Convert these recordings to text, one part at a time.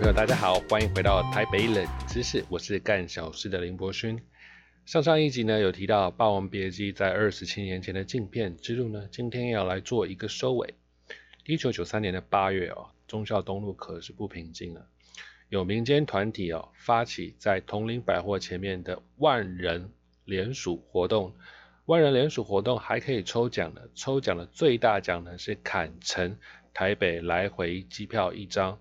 朋友，大家好，欢迎回到台北冷知识，我是干小事的林博勋。上上一集呢有提到《霸王别姬》在二十七年前的镜片之路呢，今天要来做一个收尾。一九九三年的八月哦，忠孝东路可是不平静了，有民间团体哦发起在同林百货前面的万人联署活动。万人联署活动还可以抽奖的，抽奖的最大奖呢是砍成台北来回机票一张。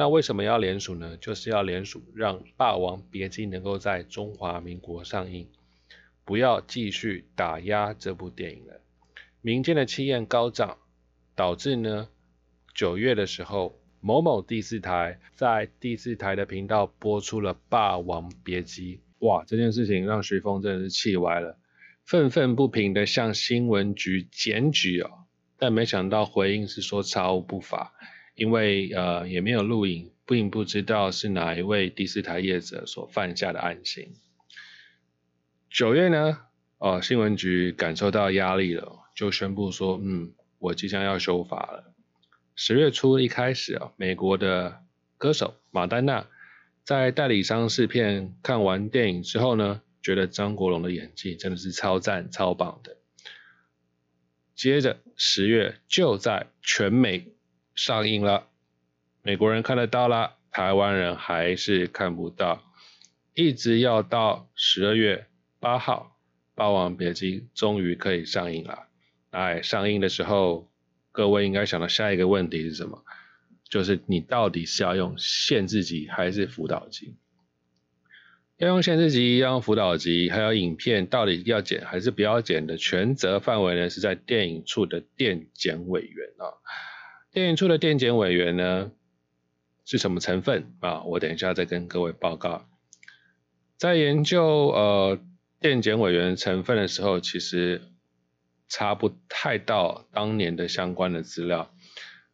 那为什么要联署呢？就是要联署，让《霸王别姬》能够在中华民国上映，不要继续打压这部电影了。民间的气焰高涨，导致呢九月的时候，某某第四台在第四台的频道播出了《霸王别姬》。哇，这件事情让徐峰真的是气歪了，愤愤不平的向新闻局检举哦，但没想到回应是说查无不法。因为呃也没有录影，并不知道是哪一位第四台业者所犯下的案情。九月呢，哦新闻局感受到压力了，就宣布说，嗯，我即将要修法了。十月初一开始啊，美国的歌手马丹娜在代理商试片看完电影之后呢，觉得张国荣的演技真的是超赞超棒的。接着十月就在全美。上映了，美国人看得到了，台湾人还是看不到，一直要到十二月八号，《霸王别姬》终于可以上映了。哎，上映的时候，各位应该想到下一个问题是什么？就是你到底是要用限制级还是辅导级？要用限制级，要用辅导级，还有影片到底要剪还是不要剪的全责范围呢？是在电影处的电检委员啊。电影处的电检委员呢是什么成分啊？我等一下再跟各位报告。在研究呃电检委员成分的时候，其实查不太到当年的相关的资料，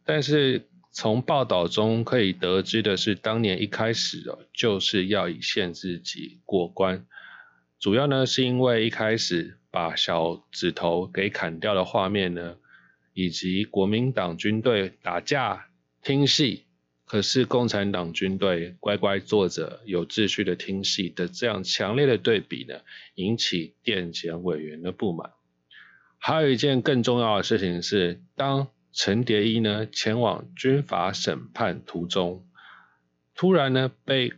但是从报道中可以得知的是，当年一开始哦就是要以限制级过关，主要呢是因为一开始把小指头给砍掉的画面呢。以及国民党军队打架听戏，可是共产党军队乖乖坐着有秩序的听戏的这样强烈的对比呢，引起电检委员的不满。还有一件更重要的事情是，当陈蝶衣呢前往军法审判途中，突然呢被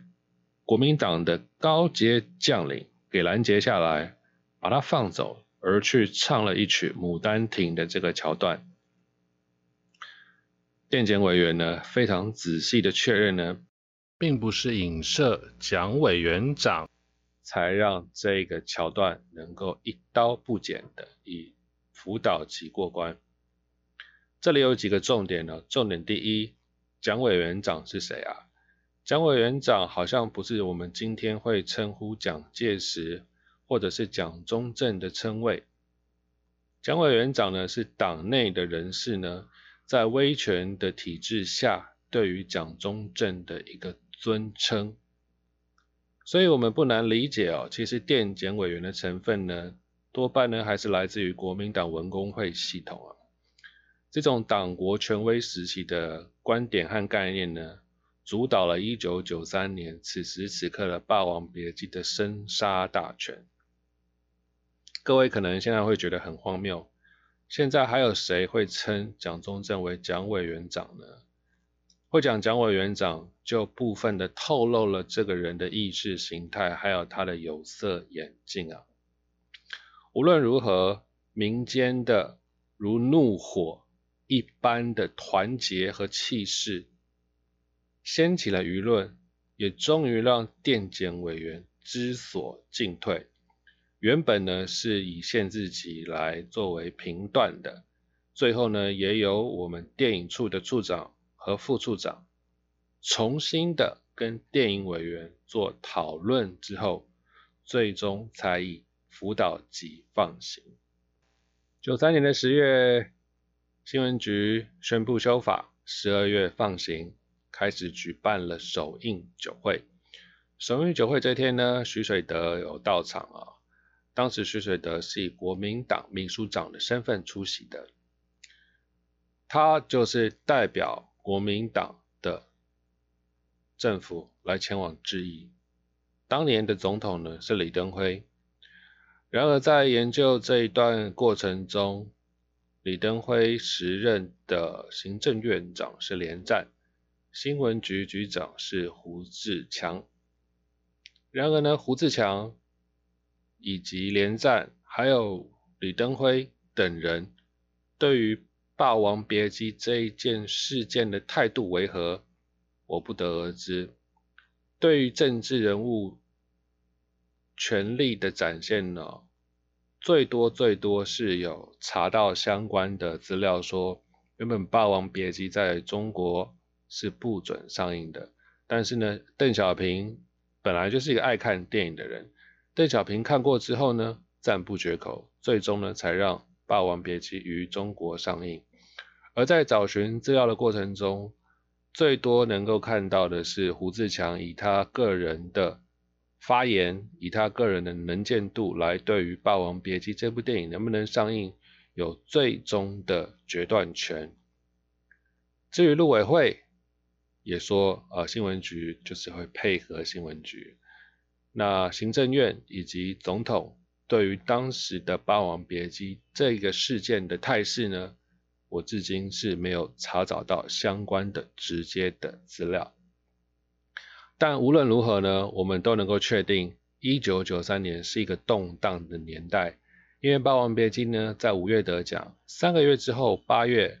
国民党的高阶将领给拦截下来，把他放走。而去唱了一曲《牡丹亭》的这个桥段，电检委员呢非常仔细的确认呢，并不是影射蒋委员长，才让这个桥段能够一刀不剪的以辅导级过关。这里有几个重点呢？重点第一，蒋委员长是谁啊？蒋委员长好像不是我们今天会称呼蒋介石。或者是蒋中正的称谓，蒋委员长呢是党内的人士呢，在威权的体制下，对于蒋中正的一个尊称，所以我们不难理解哦，其实电检委员的成分呢，多半呢还是来自于国民党文工会系统啊，这种党国权威时期的观点和概念呢，主导了1993年此时此刻的《霸王别姬》的生杀大权。各位可能现在会觉得很荒谬，现在还有谁会称蒋中正为蒋委员长呢？会讲蒋委员长，就部分的透露了这个人的意识形态，还有他的有色眼镜啊。无论如何，民间的如怒火一般的团结和气势，掀起了舆论，也终于让电检委员知所进退。原本呢是以限制级来作为评断的，最后呢也由我们电影处的处长和副处长重新的跟电影委员做讨论之后，最终才以辅导级放行。九三年的十月，新闻局宣布修法，十二月放行，开始举办了首映酒会。首映酒会这天呢，徐水德有到场啊。当时徐水德是以国民党秘书长的身份出席的，他就是代表国民党的政府来前往致意。当年的总统呢是李登辉。然而在研究这一段过程中，李登辉时任的行政院长是连战，新闻局局长是胡志强。然而呢，胡志强以及连战还有李登辉等人对于《霸王别姬》这一件事件的态度为何，我不得而知。对于政治人物权力的展现呢？最多最多是有查到相关的资料，说原本《霸王别姬》在中国是不准上映的，但是呢，邓小平本来就是一个爱看电影的人，邓小平看过之后呢，赞不绝口，最终呢才让《霸王别姬》于中国上映。而在找寻资料的过程中，最多能够看到的是胡志强以他个人的。发言以他个人的能见度来对于《霸王别姬》这部电影能不能上映有最终的决断权。至于陆委会也说，呃，新闻局就是会配合新闻局。那行政院以及总统对于当时的《霸王别姬》这个事件的态势呢，我至今是没有查找到相关的直接的资料。但无论如何呢，我们都能够确定，一九九三年是一个动荡的年代。因为《霸王别姬》呢，在五月得奖，三个月之后，八月，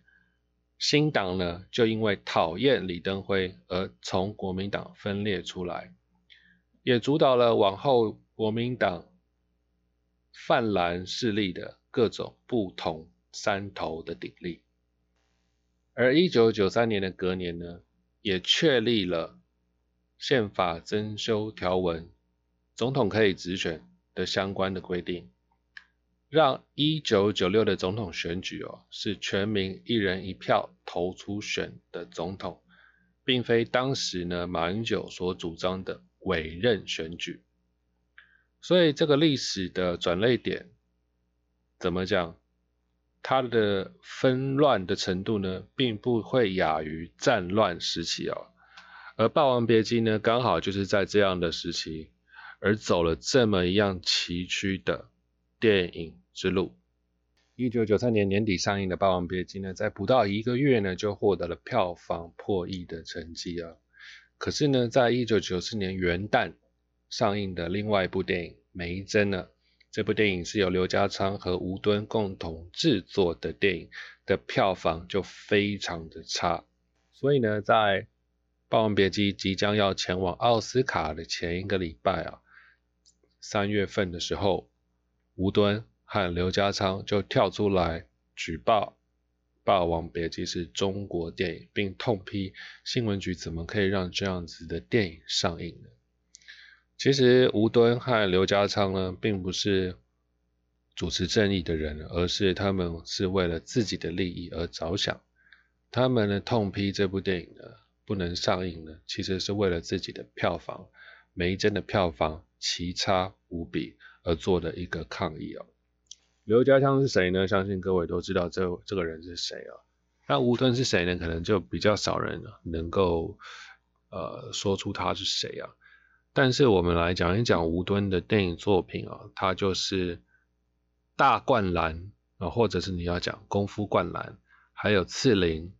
新党呢就因为讨厌李登辉而从国民党分裂出来，也主导了往后国民党泛蓝势力的各种不同山头的鼎立。而一九九三年的隔年呢，也确立了。宪法增修条文，总统可以直选的相关的规定，让一九九六的总统选举哦，是全民一人一票投出选的总统，并非当时呢马英九所主张的委任选举。所以这个历史的转捩点，怎么讲？它的纷乱的程度呢，并不会亚于战乱时期哦。而《霸王别姬》呢，刚好就是在这样的时期，而走了这么一样崎岖的电影之路。一九九三年年底上映的《霸王别姬》呢，在不到一个月呢，就获得了票房破亿的成绩啊。可是呢，在一九九四年元旦上映的另外一部电影《梅珍》呢，这部电影是由刘家昌和吴敦共同制作的电影的票房就非常的差，所以呢，在《霸王别姬》即将要前往奥斯卡的前一个礼拜啊，三月份的时候，吴敦和刘家昌就跳出来举报《霸王别姬》是中国电影，并痛批新闻局怎么可以让这样子的电影上映呢？其实吴敦和刘家昌呢，并不是主持正义的人，而是他们是为了自己的利益而着想。他们呢，痛批这部电影呢。不能上映呢，其实是为了自己的票房，每一帧的票房奇差无比而做的一个抗议哦。刘家昌是谁呢？相信各位都知道这这个人是谁啊。那吴敦是谁呢？可能就比较少人能够呃说出他是谁啊。但是我们来讲一讲吴敦的电影作品啊，他就是大灌篮啊，或者是你要讲功夫灌篮，还有刺陵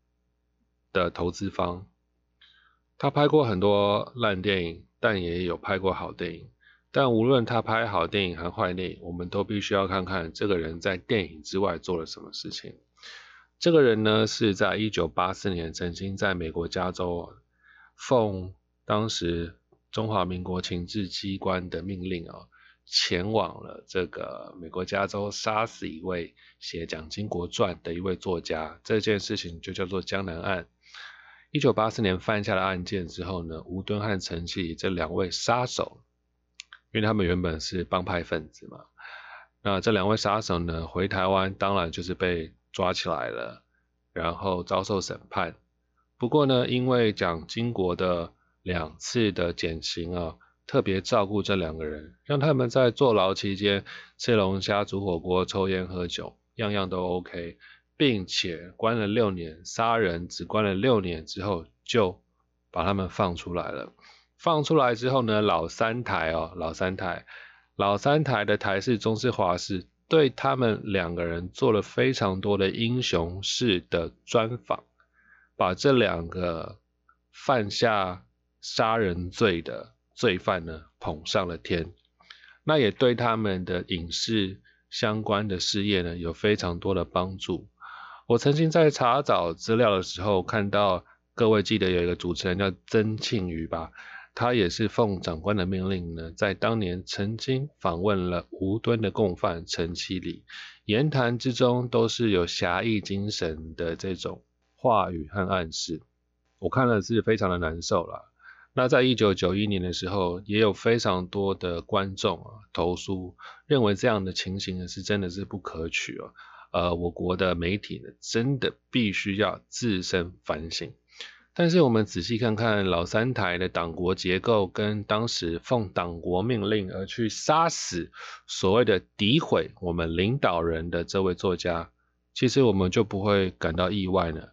的投资方。他拍过很多烂电影，但也有拍过好电影。但无论他拍好电影还坏电影，我们都必须要看看这个人在电影之外做了什么事情。这个人呢，是在一九八四年曾经在美国加州，奉当时中华民国情治机关的命令啊，前往了这个美国加州，杀死一位写《蒋经国传》的一位作家。这件事情就叫做江南案。一九八四年犯下了案件之后呢，吴敦和陈启这两位杀手，因为他们原本是帮派分子嘛，那这两位杀手呢回台湾，当然就是被抓起来了，然后遭受审判。不过呢，因为蒋经国的两次的减刑啊，特别照顾这两个人，让他们在坐牢期间吃龙虾、煮火锅、抽烟喝酒，样样都 OK。并且关了六年，杀人只关了六年之后就把他们放出来了。放出来之后呢，老三台哦，老三台，老三台的台是、中视、华视对他们两个人做了非常多的英雄式的专访，把这两个犯下杀人罪的罪犯呢捧上了天，那也对他们的影视相关的事业呢有非常多的帮助。我曾经在查找资料的时候看到，各位记得有一个主持人叫曾庆瑜吧。他也是奉长官的命令呢，在当年曾经访问了吴敦的共犯陈其礼，言谈之中都是有侠义精神的这种话语和暗示，我看了是非常的难受了。那在一九九一年的时候，也有非常多的观众啊投诉，认为这样的情形呢是真的是不可取哦。呃，我国的媒体呢，真的必须要自身反省。但是我们仔细看看老三台的党国结构，跟当时奉党国命令而去杀死所谓的诋毁我们领导人的这位作家，其实我们就不会感到意外呢。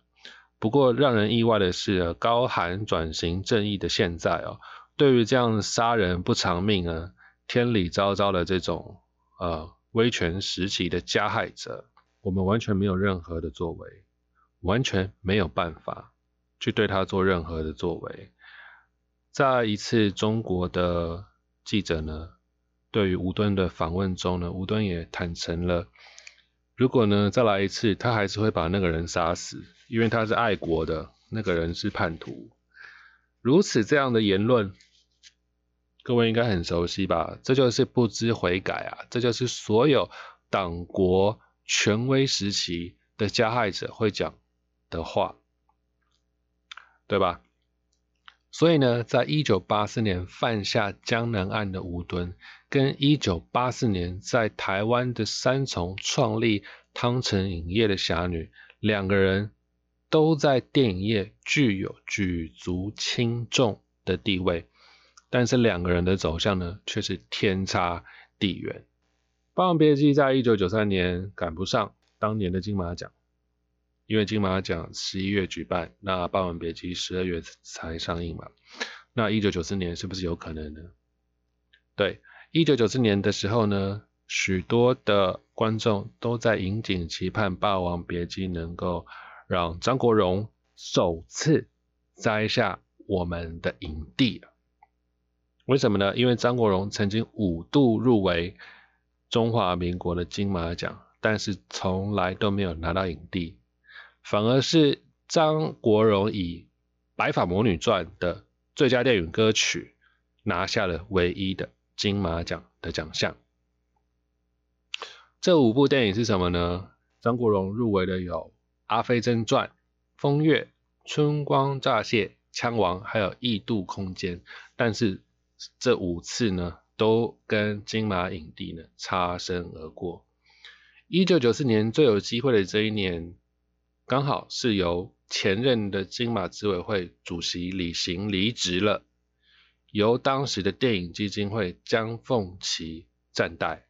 不过让人意外的是，高喊转型正义的现在哦，对于这样杀人不偿命啊、天理昭昭的这种呃威权时期的加害者，我们完全没有任何的作为，完全没有办法。去对他做任何的作为，在一次中国的记者呢，对于吴敦的访问中呢，吴敦也坦诚了，如果呢再来一次，他还是会把那个人杀死，因为他是爱国的，那个人是叛徒。如此这样的言论，各位应该很熟悉吧？这就是不知悔改啊！这就是所有党国权威时期的加害者会讲的话。对吧？所以呢，在一九八四年犯下江南案的吴敦，跟一九八四年在台湾的三重创立汤臣影业的侠女，两个人都在电影业具有举足轻重的地位，但是两个人的走向呢，却是天差地远。《霸王别姬》在一九九三年赶不上当年的金马奖。因为金马奖十一月举办，那《霸王别姬》十二月才上映嘛，那一九九四年是不是有可能呢？对，一九九四年的时候呢，许多的观众都在引颈期盼《霸王别姬》能够让张国荣首次摘下我们的影帝。为什么呢？因为张国荣曾经五度入围中华民国的金马奖，但是从来都没有拿到影帝。反而是张国荣以《白发魔女传》的最佳电影歌曲拿下了唯一的金马奖的奖项。这五部电影是什么呢？张国荣入围的有《阿飞正传》《风月》《春光乍泄》《枪王》还有《异度空间》，但是这五次呢，都跟金马影帝呢擦身而过。一九九四年最有机会的这一年。刚好是由前任的金马执委会主席李行离职了，由当时的电影基金会江凤琪暂代，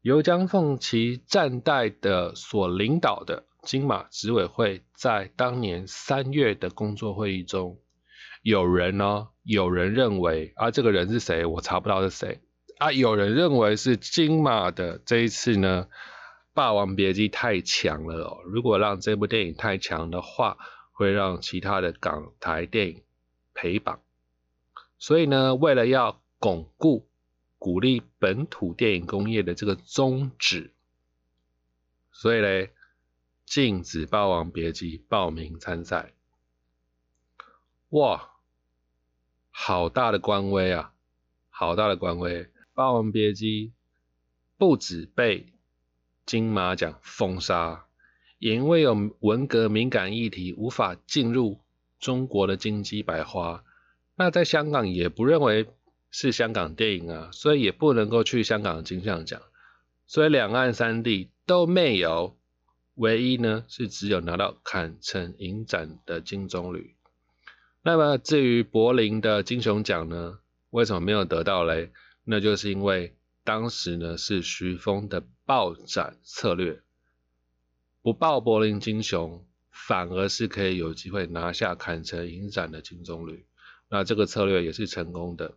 由江凤琪暂代的所领导的金马执委会，在当年三月的工作会议中，有人呢，有人认为啊，这个人是谁？我查不到是谁啊，有人认为是金马的这一次呢。《霸王别姬》太强了哦！如果让这部电影太强的话，会让其他的港台电影陪榜。所以呢，为了要巩固、鼓励本土电影工业的这个宗旨，所以嘞，禁止《霸王别姬》报名参赛。哇，好大的官威啊！好大的官威，《霸王别姬》不止被。金马奖封杀，也因为有文革敏感议题无法进入中国的金鸡百花，那在香港也不认为是香港电影啊，所以也不能够去香港金像奖，所以两岸三地都没有，唯一呢是只有拿到坎城影展的金棕榈。那么至于柏林的金熊奖呢，为什么没有得到嘞？那就是因为当时呢是徐峰的。爆展策略不爆柏林金熊，反而是可以有机会拿下坎城影展的金棕榈。那这个策略也是成功的。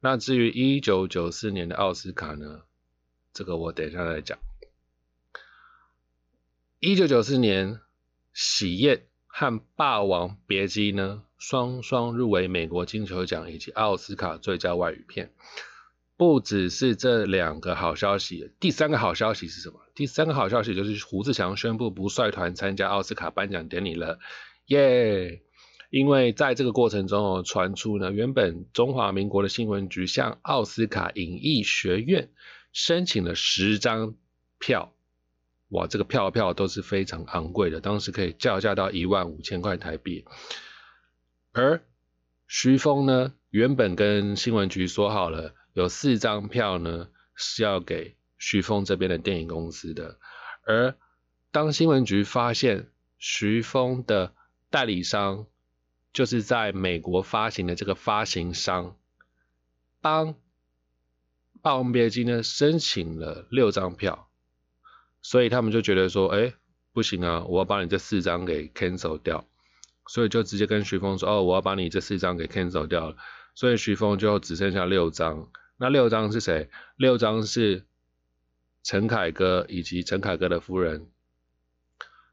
那至于一九九四年的奥斯卡呢？这个我等一下再讲。一九九四年，《喜宴》和《霸王别姬》呢，双双入围美国金球奖以及奥斯卡最佳外语片。不只是这两个好消息，第三个好消息是什么？第三个好消息就是胡志强宣布不率团参加奥斯卡颁奖典礼了，耶！因为在这个过程中哦，传出呢，原本中华民国的新闻局向奥斯卡影艺学院申请了十张票，哇，这个票票都是非常昂贵的，当时可以叫价到一万五千块台币。而徐峰呢，原本跟新闻局说好了，有四张票呢是要给徐峰这边的电影公司的，而当新闻局发现徐峰的代理商。就是在美国发行的这个发行商，帮《霸王别姬》呢申请了六张票，所以他们就觉得说，哎，不行啊，我要把你这四张给 cancel 掉，所以就直接跟徐峰说，哦，我要把你这四张给 cancel 掉了，所以徐峰就只剩下六张。那六张是谁？六张是陈凯歌以及陈凯歌的夫人，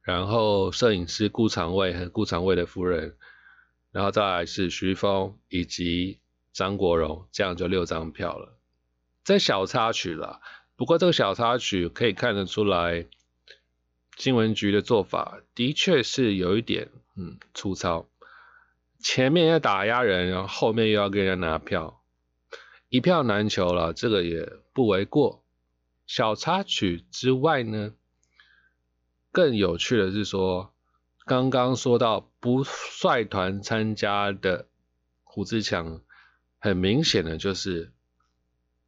然后摄影师顾长卫和顾长卫的夫人。然后再来是徐峰以及张国荣，这样就六张票了。这小插曲了，不过这个小插曲可以看得出来，新闻局的做法的确是有一点嗯粗糙。前面要打压人，然后后面又要跟人家拿票，一票难求了，这个也不为过。小插曲之外呢，更有趣的是说。刚刚说到不率团参加的胡志强，很明显的就是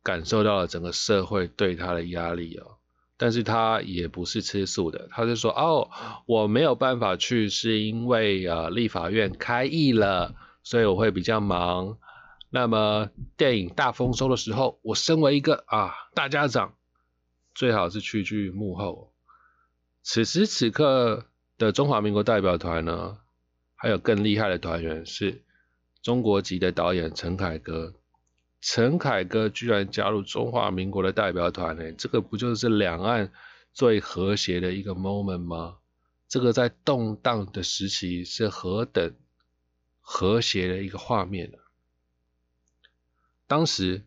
感受到了整个社会对他的压力哦。但是他也不是吃素的，他就说：“哦，我没有办法去，是因为呃立法院开议了，所以我会比较忙。那么电影大丰收的时候，我身为一个啊大家长，最好是屈居幕后。此时此刻。”的中华民国代表团呢，还有更厉害的团员是中国籍的导演陈凯歌。陈凯歌居然加入中华民国的代表团呢，这个不就是两岸最和谐的一个 moment 吗？这个在动荡的时期是何等和谐的一个画面呢？当时《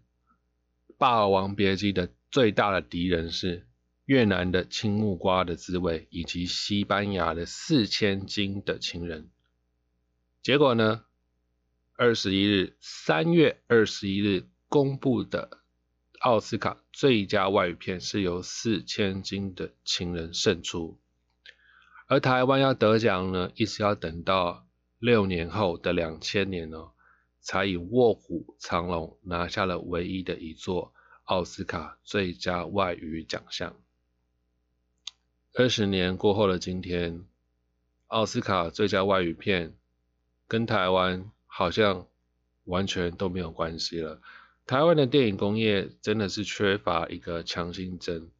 霸王别姬》的最大的敌人是。越南的青木瓜的滋味，以及西班牙的四千金的情人。结果呢？二十一日，三月二十一日公布的奥斯卡最佳外语片是由四千金的情人胜出，而台湾要得奖呢，一直要等到六年后的两千年哦，才以卧虎藏龙拿下了唯一的一座奥斯卡最佳外语奖项。二十年过后的今天，奥斯卡最佳外语片跟台湾好像完全都没有关系了。台湾的电影工业真的是缺乏一个强心针。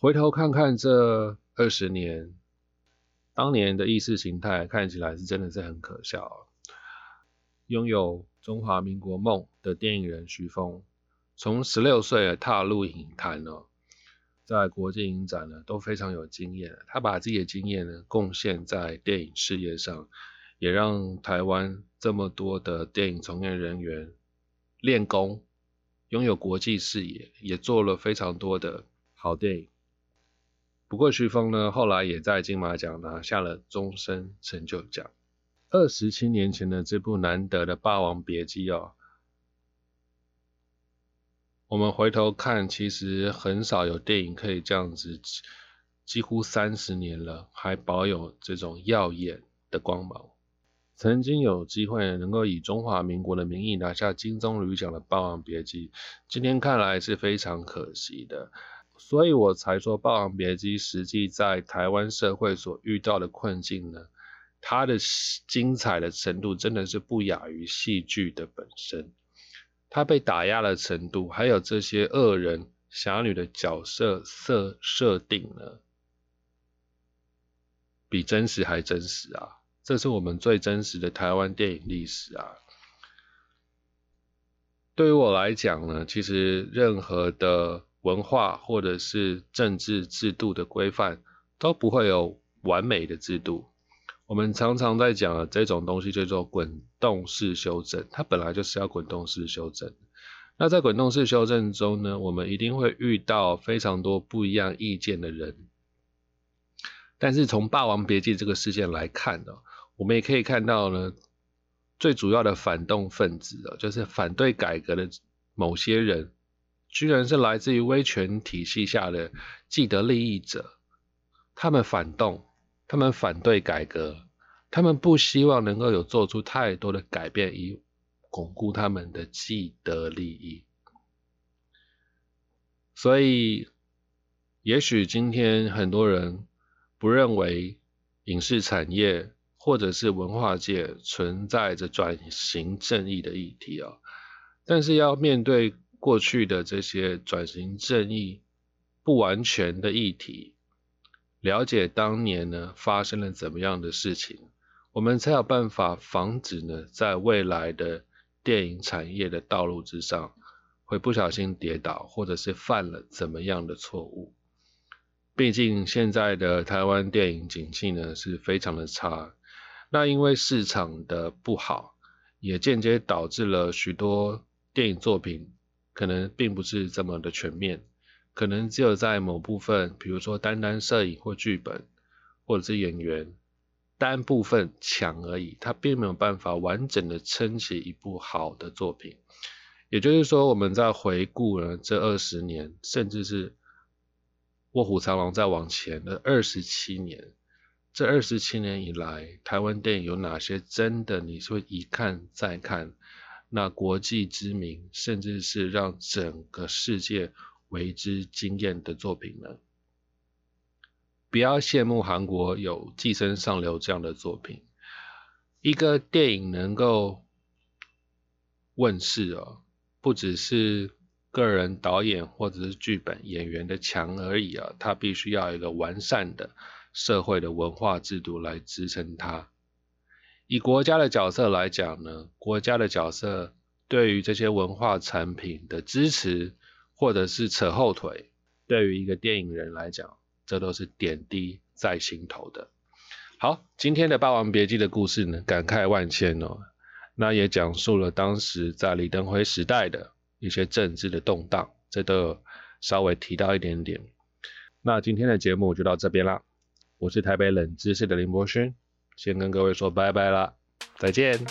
回头看看这二十年，当年的意识形态看起来是真的是很可笑。拥有中华民国梦的电影人徐峰，从十六岁踏入影坛哦。在国际影展呢都非常有经验，他把自己的经验呢贡献在电影事业上，也让台湾这么多的电影从业人员练功，拥有国际视野，也做了非常多的好电影。不过徐峰呢后来也在金马奖拿下了终身成就奖。二十七年前的这部难得的《霸王别姬》哦。我们回头看，其实很少有电影可以这样子，几乎三十年了，还保有这种耀眼的光芒。曾经有机会能够以中华民国的名义拿下金棕榈奖的《霸王别姬》，今天看来是非常可惜的。所以我才说，《霸王别姬》实际在台湾社会所遇到的困境呢，它的精彩的程度真的是不亚于戏剧的本身。他被打压的程度，还有这些恶人侠女的角色设设定呢，比真实还真实啊！这是我们最真实的台湾电影历史啊！对于我来讲呢，其实任何的文化或者是政治制度的规范都不会有完美的制度。我们常常在讲的这种东西叫做滚动式修正，它本来就是要滚动式修正。那在滚动式修正中呢，我们一定会遇到非常多不一样意见的人。但是从《霸王别姬》这个事件来看呢，我们也可以看到呢，最主要的反动分子啊，就是反对改革的某些人，居然是来自于威权体系下的既得利益者。他们反动，他们反对改革，他们不希望能够有做出太多的改变，以巩固他们的既得利益。所以，也许今天很多人。不认为影视产业或者是文化界存在着转型正义的议题啊，但是要面对过去的这些转型正义不完全的议题，了解当年呢发生了怎么样的事情，我们才有办法防止呢在未来的电影产业的道路之上会不小心跌倒，或者是犯了怎么样的错误。毕竟现在的台湾电影景气呢是非常的差，那因为市场的不好，也间接导致了许多电影作品可能并不是这么的全面，可能只有在某部分，比如说单单摄影或剧本，或者是演员单部分强而已，它并没有办法完整的撑起一部好的作品。也就是说，我们在回顾了这二十年，甚至是。卧虎藏龙再往前的二十七年，这二十七年以来，台湾电影有哪些真的你是会一看再看，那国际知名，甚至是让整个世界为之惊艳的作品呢？不要羡慕韩国有《寄生上流》这样的作品，一个电影能够问世啊，不只是。个人导演或者是剧本演员的强而已啊，他必须要一个完善的社会的文化制度来支撑他。以国家的角色来讲呢，国家的角色对于这些文化产品的支持或者是扯后腿，对于一个电影人来讲，这都是点滴在心头的。好，今天的《霸王别姬》的故事呢，感慨万千哦，那也讲述了当时在李登辉时代的。一些政治的动荡，这都有稍微提到一点点。那今天的节目就到这边啦，我是台北冷知识的林博勋，先跟各位说拜拜啦，再见。